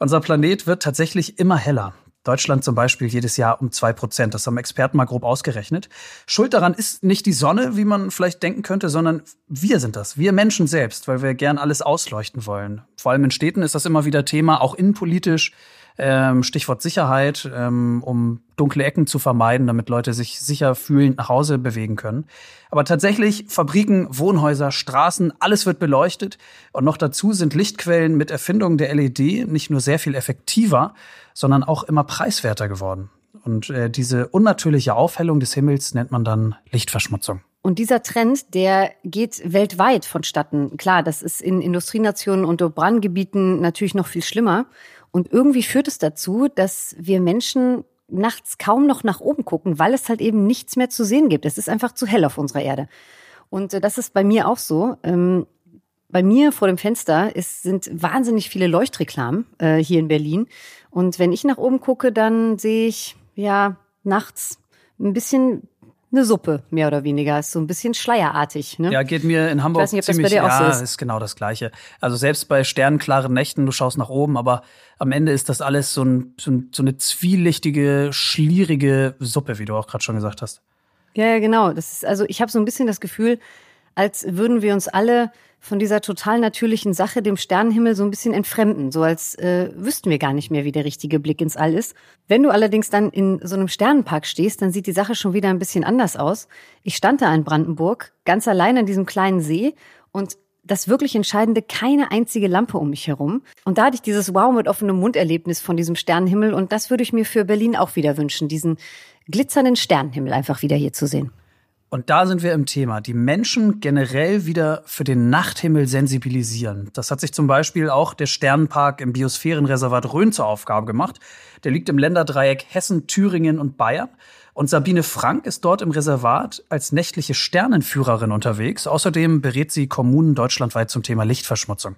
Unser Planet wird tatsächlich immer heller. Deutschland zum Beispiel jedes Jahr um zwei Prozent. Das haben Experten mal grob ausgerechnet. Schuld daran ist nicht die Sonne, wie man vielleicht denken könnte, sondern wir sind das. Wir Menschen selbst, weil wir gern alles ausleuchten wollen. Vor allem in Städten ist das immer wieder Thema, auch innenpolitisch. Ähm, Stichwort Sicherheit, ähm, um dunkle Ecken zu vermeiden, damit Leute sich sicher fühlen, nach Hause bewegen können. Aber tatsächlich Fabriken, Wohnhäuser, Straßen, alles wird beleuchtet. Und noch dazu sind Lichtquellen mit Erfindung der LED nicht nur sehr viel effektiver, sondern auch immer preiswerter geworden. Und äh, diese unnatürliche Aufhellung des Himmels nennt man dann Lichtverschmutzung. Und dieser Trend, der geht weltweit vonstatten. Klar, das ist in Industrienationen und Brandgebieten natürlich noch viel schlimmer. Und irgendwie führt es dazu, dass wir Menschen nachts kaum noch nach oben gucken, weil es halt eben nichts mehr zu sehen gibt. Es ist einfach zu hell auf unserer Erde. Und äh, das ist bei mir auch so. Ähm, bei mir vor dem Fenster ist, sind wahnsinnig viele Leuchtreklamen äh, hier in Berlin. Und wenn ich nach oben gucke, dann sehe ich ja nachts ein bisschen eine Suppe, mehr oder weniger. Ist so ein bisschen schleierartig. Ne? Ja, geht mir in Hamburg ich weiß nicht, ob ziemlich, das bei dir auch ja, so ist. ist genau das Gleiche. Also selbst bei sternenklaren Nächten, du schaust nach oben, aber am Ende ist das alles so, ein, so, ein, so eine zwielichtige, schlierige Suppe, wie du auch gerade schon gesagt hast. Ja, ja, genau. Das ist, also ich habe so ein bisschen das Gefühl, als würden wir uns alle von dieser total natürlichen Sache, dem Sternenhimmel, so ein bisschen entfremden, so als äh, wüssten wir gar nicht mehr, wie der richtige Blick ins All ist. Wenn du allerdings dann in so einem Sternenpark stehst, dann sieht die Sache schon wieder ein bisschen anders aus. Ich stand da in Brandenburg, ganz allein an diesem kleinen See und das wirklich Entscheidende, keine einzige Lampe um mich herum. Und da hatte ich dieses Wow mit offenem Mund-Erlebnis von diesem Sternenhimmel und das würde ich mir für Berlin auch wieder wünschen, diesen glitzernden Sternenhimmel einfach wieder hier zu sehen. Und da sind wir im Thema. Die Menschen generell wieder für den Nachthimmel sensibilisieren. Das hat sich zum Beispiel auch der Sternenpark im Biosphärenreservat Rhön zur Aufgabe gemacht. Der liegt im Länderdreieck Hessen, Thüringen und Bayern. Und Sabine Frank ist dort im Reservat als nächtliche Sternenführerin unterwegs. Außerdem berät sie Kommunen deutschlandweit zum Thema Lichtverschmutzung.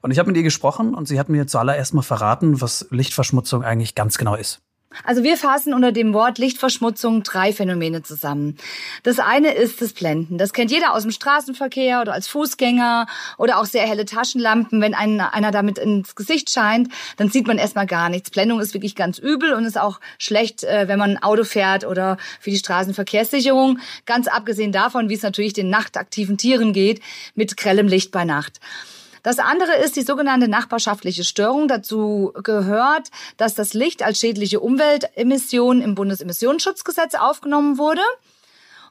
Und ich habe mit ihr gesprochen und sie hat mir zuallererst mal verraten, was Lichtverschmutzung eigentlich ganz genau ist. Also wir fassen unter dem Wort Lichtverschmutzung drei Phänomene zusammen. Das eine ist das Blenden. Das kennt jeder aus dem Straßenverkehr oder als Fußgänger oder auch sehr helle Taschenlampen. Wenn ein, einer damit ins Gesicht scheint, dann sieht man erstmal gar nichts. Blendung ist wirklich ganz übel und ist auch schlecht, äh, wenn man ein Auto fährt oder für die Straßenverkehrssicherung. Ganz abgesehen davon, wie es natürlich den nachtaktiven Tieren geht, mit grellem Licht bei Nacht. Das andere ist die sogenannte nachbarschaftliche Störung. Dazu gehört, dass das Licht als schädliche Umweltemission im Bundesemissionsschutzgesetz aufgenommen wurde.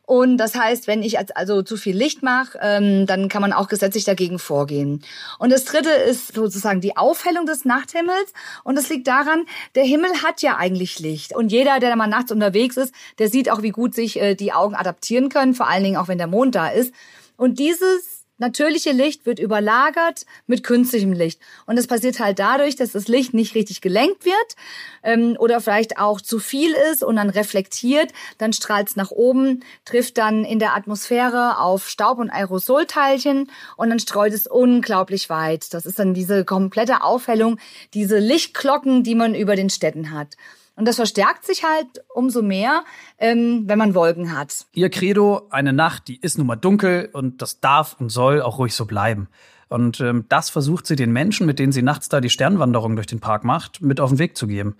Und das heißt, wenn ich also zu viel Licht mache, ähm, dann kann man auch gesetzlich dagegen vorgehen. Und das Dritte ist sozusagen die Aufhellung des Nachthimmels. Und das liegt daran, der Himmel hat ja eigentlich Licht. Und jeder, der da mal nachts unterwegs ist, der sieht auch, wie gut sich äh, die Augen adaptieren können, vor allen Dingen auch, wenn der Mond da ist. Und dieses natürliche Licht wird überlagert mit künstlichem Licht. Und das passiert halt dadurch, dass das Licht nicht richtig gelenkt wird ähm, oder vielleicht auch zu viel ist und dann reflektiert, dann strahlt es nach oben, trifft dann in der Atmosphäre auf Staub- und Aerosolteilchen und dann streut es unglaublich weit. Das ist dann diese komplette Aufhellung, diese Lichtglocken, die man über den Städten hat. Und das verstärkt sich halt umso mehr, ähm, wenn man Wolken hat. Ihr Credo, eine Nacht, die ist nun mal dunkel und das darf und soll auch ruhig so bleiben. Und ähm, das versucht sie den Menschen, mit denen sie nachts da die Sternwanderung durch den Park macht, mit auf den Weg zu geben.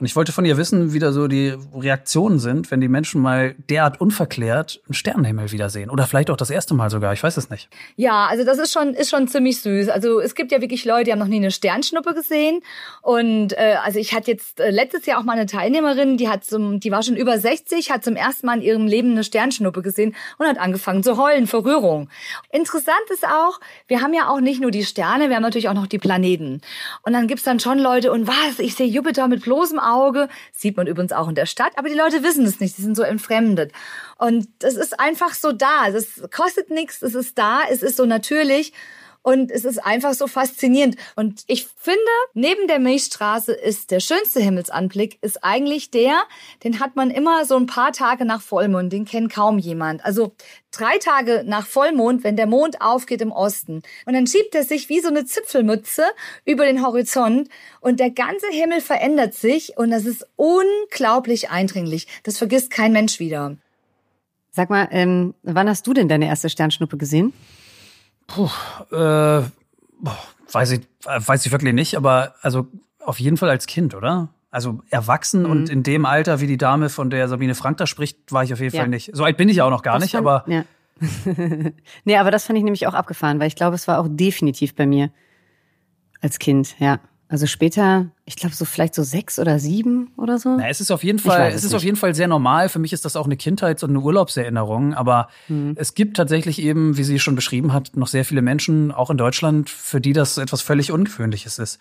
Und ich wollte von ihr wissen, wie da so die Reaktionen sind, wenn die Menschen mal derart unverklärt einen Sternenhimmel wiedersehen. Oder vielleicht auch das erste Mal sogar, ich weiß es nicht. Ja, also das ist schon, ist schon ziemlich süß. Also es gibt ja wirklich Leute, die haben noch nie eine Sternschnuppe gesehen. Und äh, also ich hatte jetzt äh, letztes Jahr auch mal eine Teilnehmerin, die hat zum, die war schon über 60, hat zum ersten Mal in ihrem Leben eine Sternschnuppe gesehen und hat angefangen zu heulen vor Rührung. Interessant ist auch, wir haben ja auch nicht nur die Sterne, wir haben natürlich auch noch die Planeten. Und dann gibt's dann schon Leute, und was, ich sehe Jupiter mit bloßem Auge Auge. Sieht man übrigens auch in der Stadt, aber die Leute wissen es nicht. Sie sind so entfremdet. Und das ist einfach so da. Es kostet nichts, es ist da, es ist so natürlich. Und es ist einfach so faszinierend. Und ich finde, neben der Milchstraße ist der schönste Himmelsanblick, ist eigentlich der, den hat man immer so ein paar Tage nach Vollmond, den kennt kaum jemand. Also drei Tage nach Vollmond, wenn der Mond aufgeht im Osten. Und dann schiebt er sich wie so eine Zipfelmütze über den Horizont und der ganze Himmel verändert sich und das ist unglaublich eindringlich. Das vergisst kein Mensch wieder. Sag mal, ähm, wann hast du denn deine erste Sternschnuppe gesehen? Puh, äh, weiß ich, weiß ich wirklich nicht, aber also auf jeden Fall als Kind, oder? Also erwachsen mhm. und in dem Alter, wie die Dame, von der Sabine Frank da spricht, war ich auf jeden ja. Fall nicht. So alt bin ich auch noch gar das nicht, fand, aber. Ja. nee, aber das fand ich nämlich auch abgefahren, weil ich glaube, es war auch definitiv bei mir als Kind, ja. Also später, ich glaube so vielleicht so sechs oder sieben oder so. Na, es ist auf jeden Fall, es, es ist auf jeden Fall sehr normal. Für mich ist das auch eine Kindheits- und eine Urlaubserinnerung. Aber mhm. es gibt tatsächlich eben, wie sie schon beschrieben hat, noch sehr viele Menschen, auch in Deutschland, für die das etwas völlig Ungewöhnliches ist.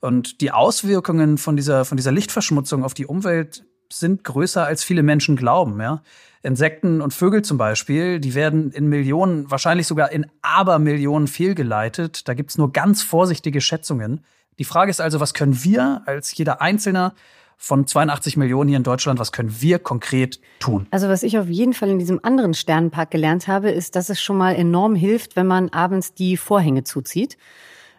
Und die Auswirkungen von dieser, von dieser Lichtverschmutzung auf die Umwelt sind größer, als viele Menschen glauben, ja. Insekten und Vögel zum Beispiel, die werden in Millionen, wahrscheinlich sogar in Abermillionen fehlgeleitet. Da gibt's nur ganz vorsichtige Schätzungen. Die Frage ist also, was können wir als jeder Einzelne von 82 Millionen hier in Deutschland, was können wir konkret tun? Also was ich auf jeden Fall in diesem anderen Sternenpark gelernt habe, ist, dass es schon mal enorm hilft, wenn man abends die Vorhänge zuzieht.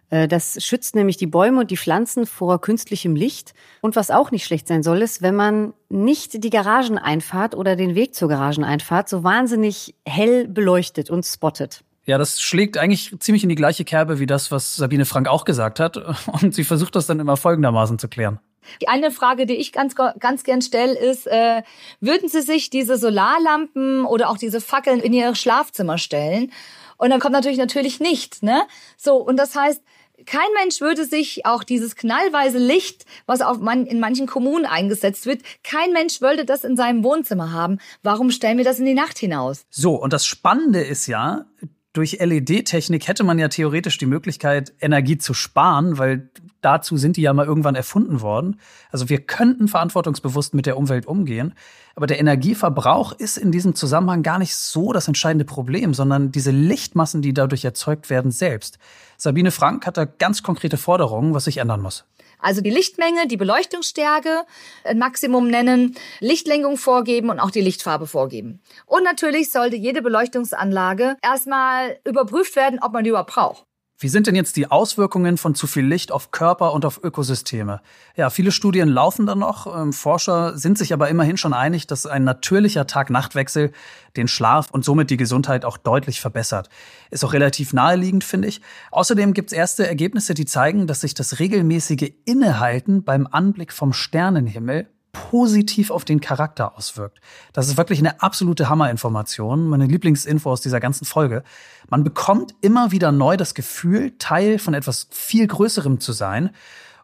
Äh, das schützt nämlich die Bäume und die Pflanzen vor künstlichem Licht. Und was auch nicht schlecht sein soll, ist, wenn man nicht die Garageneinfahrt oder den Weg zur Garageneinfahrt so wahnsinnig hell beleuchtet und spottet. Ja, das schlägt eigentlich ziemlich in die gleiche Kerbe wie das, was Sabine Frank auch gesagt hat. Und sie versucht das dann immer folgendermaßen zu klären. Die eine Frage, die ich ganz, ganz gern stelle, ist, äh, würden Sie sich diese Solarlampen oder auch diese Fackeln in Ihr Schlafzimmer stellen? Und dann kommt natürlich natürlich nicht, ne? So, und das heißt, kein Mensch würde sich auch dieses knallweise Licht, was auf man, in manchen Kommunen eingesetzt wird, kein Mensch wollte das in seinem Wohnzimmer haben. Warum stellen wir das in die Nacht hinaus? So, und das Spannende ist ja, durch LED-Technik hätte man ja theoretisch die Möglichkeit, Energie zu sparen, weil dazu sind die ja mal irgendwann erfunden worden. Also wir könnten verantwortungsbewusst mit der Umwelt umgehen. Aber der Energieverbrauch ist in diesem Zusammenhang gar nicht so das entscheidende Problem, sondern diese Lichtmassen, die dadurch erzeugt werden, selbst. Sabine Frank hat da ganz konkrete Forderungen, was sich ändern muss. Also die Lichtmenge, die Beleuchtungsstärke, ein Maximum nennen, Lichtlenkung vorgeben und auch die Lichtfarbe vorgeben. Und natürlich sollte jede Beleuchtungsanlage erstmal überprüft werden, ob man die überhaupt braucht. Wie sind denn jetzt die Auswirkungen von zu viel Licht auf Körper und auf Ökosysteme? Ja, viele Studien laufen da noch. Ähm, Forscher sind sich aber immerhin schon einig, dass ein natürlicher Tag-Nacht-Wechsel den Schlaf und somit die Gesundheit auch deutlich verbessert. Ist auch relativ naheliegend, finde ich. Außerdem gibt es erste Ergebnisse, die zeigen, dass sich das regelmäßige Innehalten beim Anblick vom Sternenhimmel positiv auf den Charakter auswirkt. Das ist wirklich eine absolute Hammerinformation, meine Lieblingsinfo aus dieser ganzen Folge. Man bekommt immer wieder neu das Gefühl, Teil von etwas viel Größerem zu sein.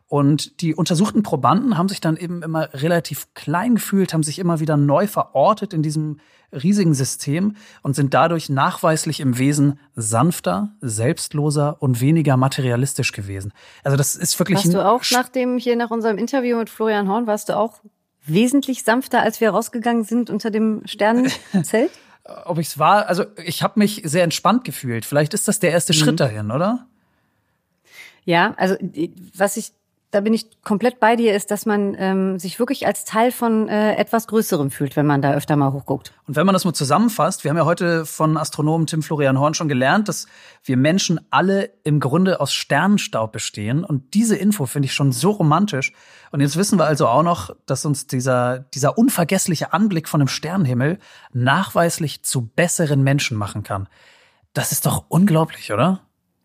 Und die untersuchten Probanden haben sich dann eben immer relativ klein gefühlt, haben sich immer wieder neu verortet in diesem riesigen System und sind dadurch nachweislich im Wesen sanfter, selbstloser und weniger materialistisch gewesen. Also das ist wirklich. Warst du auch nach dem hier nach unserem Interview mit Florian Horn warst du auch wesentlich sanfter, als wir rausgegangen sind unter dem Sternenzelt? ob ich es war. Also ich habe mich sehr entspannt gefühlt. Vielleicht ist das der erste mhm. Schritt dahin, oder? Ja, also was ich da bin ich komplett bei dir, ist, dass man ähm, sich wirklich als Teil von äh, etwas Größerem fühlt, wenn man da öfter mal hochguckt. Und wenn man das mal zusammenfasst, wir haben ja heute von Astronomen Tim Florian Horn schon gelernt, dass wir Menschen alle im Grunde aus Sternenstaub bestehen. Und diese Info finde ich schon so romantisch. Und jetzt wissen wir also auch noch, dass uns dieser, dieser unvergessliche Anblick von einem Sternenhimmel nachweislich zu besseren Menschen machen kann. Das ist doch unglaublich, oder?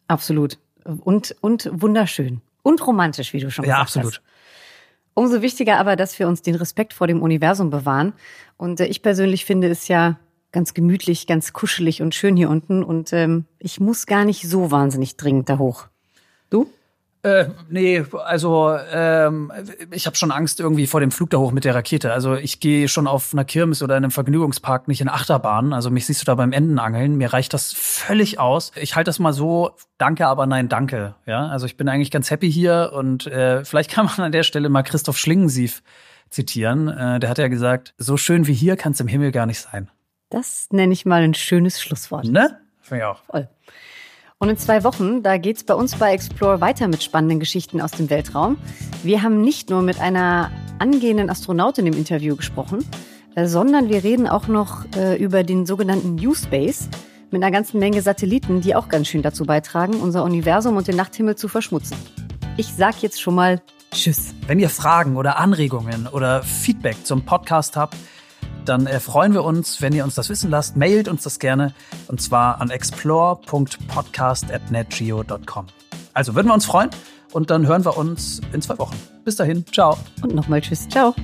Absolut. Und, und wunderschön und romantisch, wie du schon ja, gesagt absolut. hast. Umso wichtiger aber, dass wir uns den Respekt vor dem Universum bewahren. Und äh, ich persönlich finde es ja ganz gemütlich, ganz kuschelig und schön hier unten. Und ähm, ich muss gar nicht so wahnsinnig dringend da hoch. Äh, nee, also ähm, ich habe schon Angst irgendwie vor dem Flug da hoch mit der Rakete. Also ich gehe schon auf einer Kirmes oder in einem Vergnügungspark nicht in Achterbahn. Also mich siehst du da beim Endenangeln. Mir reicht das völlig aus. Ich halte das mal so, danke, aber nein, danke. Ja, also ich bin eigentlich ganz happy hier und äh, vielleicht kann man an der Stelle mal Christoph Schlingensief zitieren. Äh, der hat ja gesagt, so schön wie hier kann es im Himmel gar nicht sein. Das nenne ich mal ein schönes Schlusswort. Ne? Finde ich auch. Voll. Und in zwei Wochen, da geht es bei uns bei Explore weiter mit spannenden Geschichten aus dem Weltraum. Wir haben nicht nur mit einer angehenden Astronautin im Interview gesprochen, äh, sondern wir reden auch noch äh, über den sogenannten New Space mit einer ganzen Menge Satelliten, die auch ganz schön dazu beitragen, unser Universum und den Nachthimmel zu verschmutzen. Ich sag jetzt schon mal Tschüss. Wenn ihr Fragen oder Anregungen oder Feedback zum Podcast habt, dann äh, freuen wir uns, wenn ihr uns das wissen lasst. Mailt uns das gerne und zwar an explore.podcast.netgeo.com. Also würden wir uns freuen und dann hören wir uns in zwei Wochen. Bis dahin, ciao. Und nochmal Tschüss, ciao.